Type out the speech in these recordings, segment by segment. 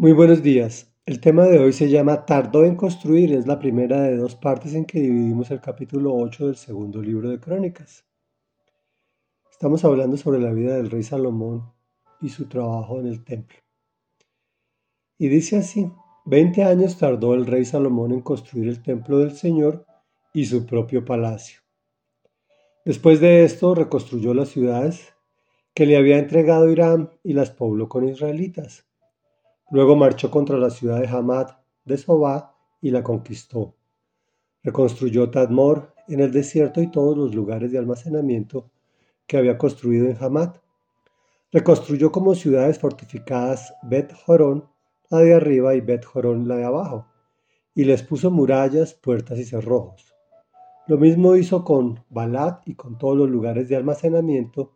Muy buenos días. El tema de hoy se llama Tardó en construir. Es la primera de dos partes en que dividimos el capítulo 8 del segundo libro de Crónicas. Estamos hablando sobre la vida del rey Salomón y su trabajo en el templo. Y dice así, 20 años tardó el rey Salomón en construir el templo del Señor y su propio palacio. Después de esto reconstruyó las ciudades que le había entregado Irán y las pobló con israelitas. Luego marchó contra la ciudad de Hamad de Sobá y la conquistó. Reconstruyó Tadmor en el desierto y todos los lugares de almacenamiento que había construido en Hamad. Reconstruyó como ciudades fortificadas Bet Jorón, la de arriba, y Bet Jorón, la de abajo, y les puso murallas, puertas y cerrojos. Lo mismo hizo con Balat y con todos los lugares de almacenamiento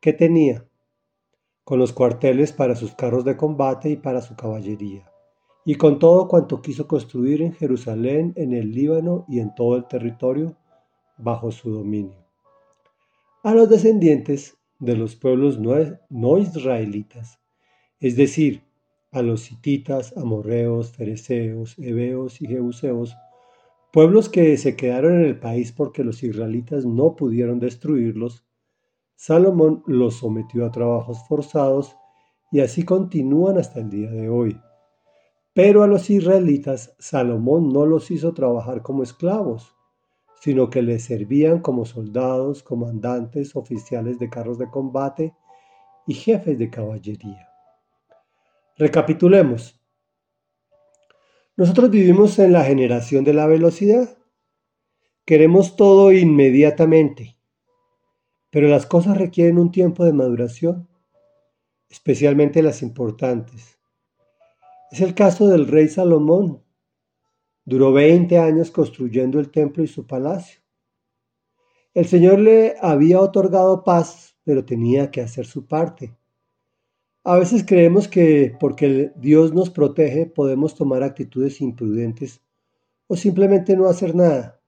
que tenía, con los cuarteles para sus carros de combate y para su caballería, y con todo cuanto quiso construir en Jerusalén, en el Líbano y en todo el territorio bajo su dominio. A los descendientes de los pueblos no, israelitas, es decir, a los hititas, amorreos, fereceos, heveos y jebuseos, pueblos que se quedaron en el país porque los israelitas no pudieron destruirlos, Salomón los sometió a trabajos forzados y así continúan hasta el día de hoy. Pero a los israelitas Salomón no los hizo trabajar como esclavos, sino que les servían como soldados, comandantes, oficiales de carros de combate y jefes de caballería. Recapitulemos. Nosotros vivimos en la generación de la velocidad. Queremos todo inmediatamente pero las cosas requieren un tiempo de maduración, especialmente las importantes. Es el caso del rey Salomón. Duró 20 años construyendo el templo y su palacio. El Señor le había otorgado paz, pero tenía que hacer su parte. A veces creemos que porque Dios nos protege podemos tomar actitudes imprudentes o simplemente no hacer nada.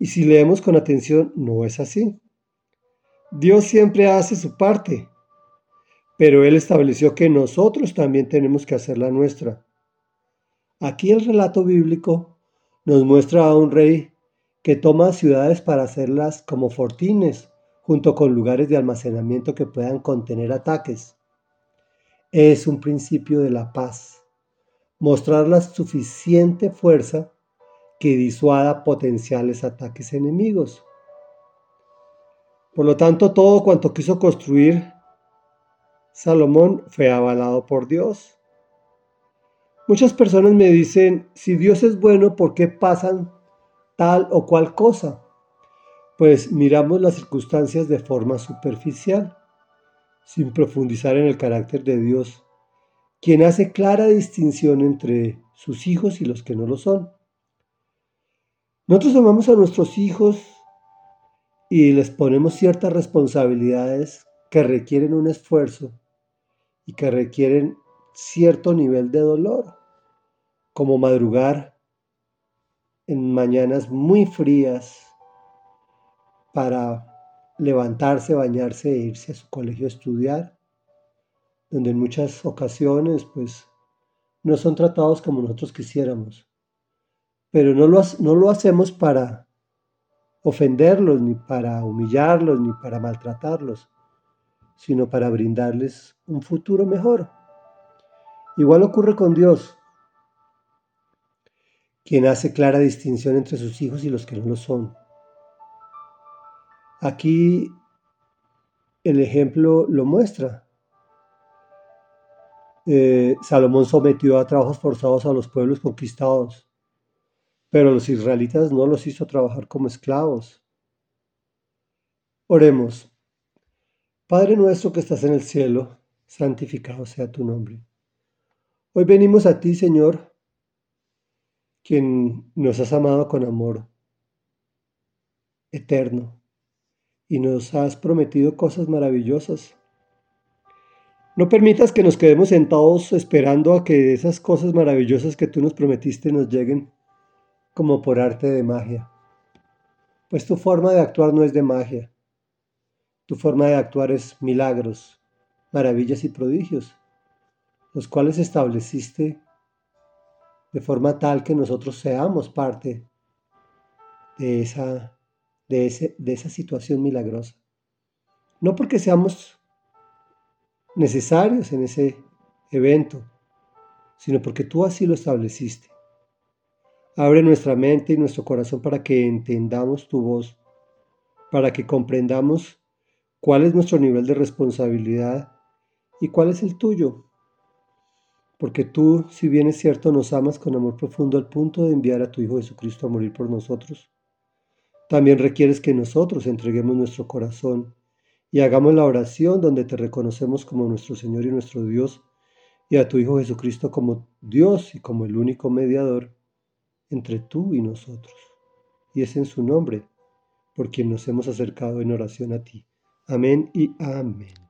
Y si leemos con atención, no es así. Dios siempre hace su parte, pero Él estableció que nosotros también tenemos que hacer la nuestra. Aquí el relato bíblico nos muestra a un rey que toma ciudades para hacerlas como fortines, junto con lugares de almacenamiento que puedan contener ataques. Es un principio de la paz, mostrar la suficiente fuerza que disuada potenciales ataques enemigos. Por lo tanto, todo cuanto quiso construir Salomón fue avalado por Dios. Muchas personas me dicen, si Dios es bueno, ¿por qué pasan tal o cual cosa? Pues miramos las circunstancias de forma superficial, sin profundizar en el carácter de Dios, quien hace clara distinción entre sus hijos y los que no lo son. Nosotros amamos a nuestros hijos y les ponemos ciertas responsabilidades que requieren un esfuerzo y que requieren cierto nivel de dolor, como madrugar en mañanas muy frías para levantarse, bañarse e irse a su colegio a estudiar, donde en muchas ocasiones pues no son tratados como nosotros quisiéramos, pero no lo, no lo hacemos para ofenderlos, ni para humillarlos, ni para maltratarlos, sino para brindarles un futuro mejor. Igual ocurre con Dios, quien hace clara distinción entre sus hijos y los que no lo son. Aquí el ejemplo lo muestra. Eh, Salomón sometió a trabajos forzados a los pueblos conquistados pero los israelitas no los hizo trabajar como esclavos. Oremos. Padre nuestro que estás en el cielo, santificado sea tu nombre. Hoy venimos a ti, Señor, quien nos has amado con amor eterno y nos has prometido cosas maravillosas. No permitas que nos quedemos sentados esperando a que esas cosas maravillosas que tú nos prometiste nos lleguen como por arte de magia. Pues tu forma de actuar no es de magia. Tu forma de actuar es milagros, maravillas y prodigios. los cuales estableciste de forma tal que nosotros seamos parte de esa, de, ese, de esa situación milagrosa. No porque seamos necesarios en ese evento, sino porque tú así lo estableciste. Abre nuestra mente y nuestro corazón para que entendamos tu voz, para que comprendamos cuál es nuestro nivel de responsabilidad y cuál es el tuyo. Porque tú, si bien es cierto, nos amas con amor profundo al punto de enviar a tu Hijo Jesucristo a morir por nosotros, también requieres que nosotros entreguemos nuestro corazón y hagamos la oración donde te reconocemos como nuestro Señor y nuestro Dios y a tu Hijo Jesucristo como Dios y como el único mediador entre tú y nosotros. Y es en su nombre por quien nos hemos acercado en oración a ti. Amén y amén.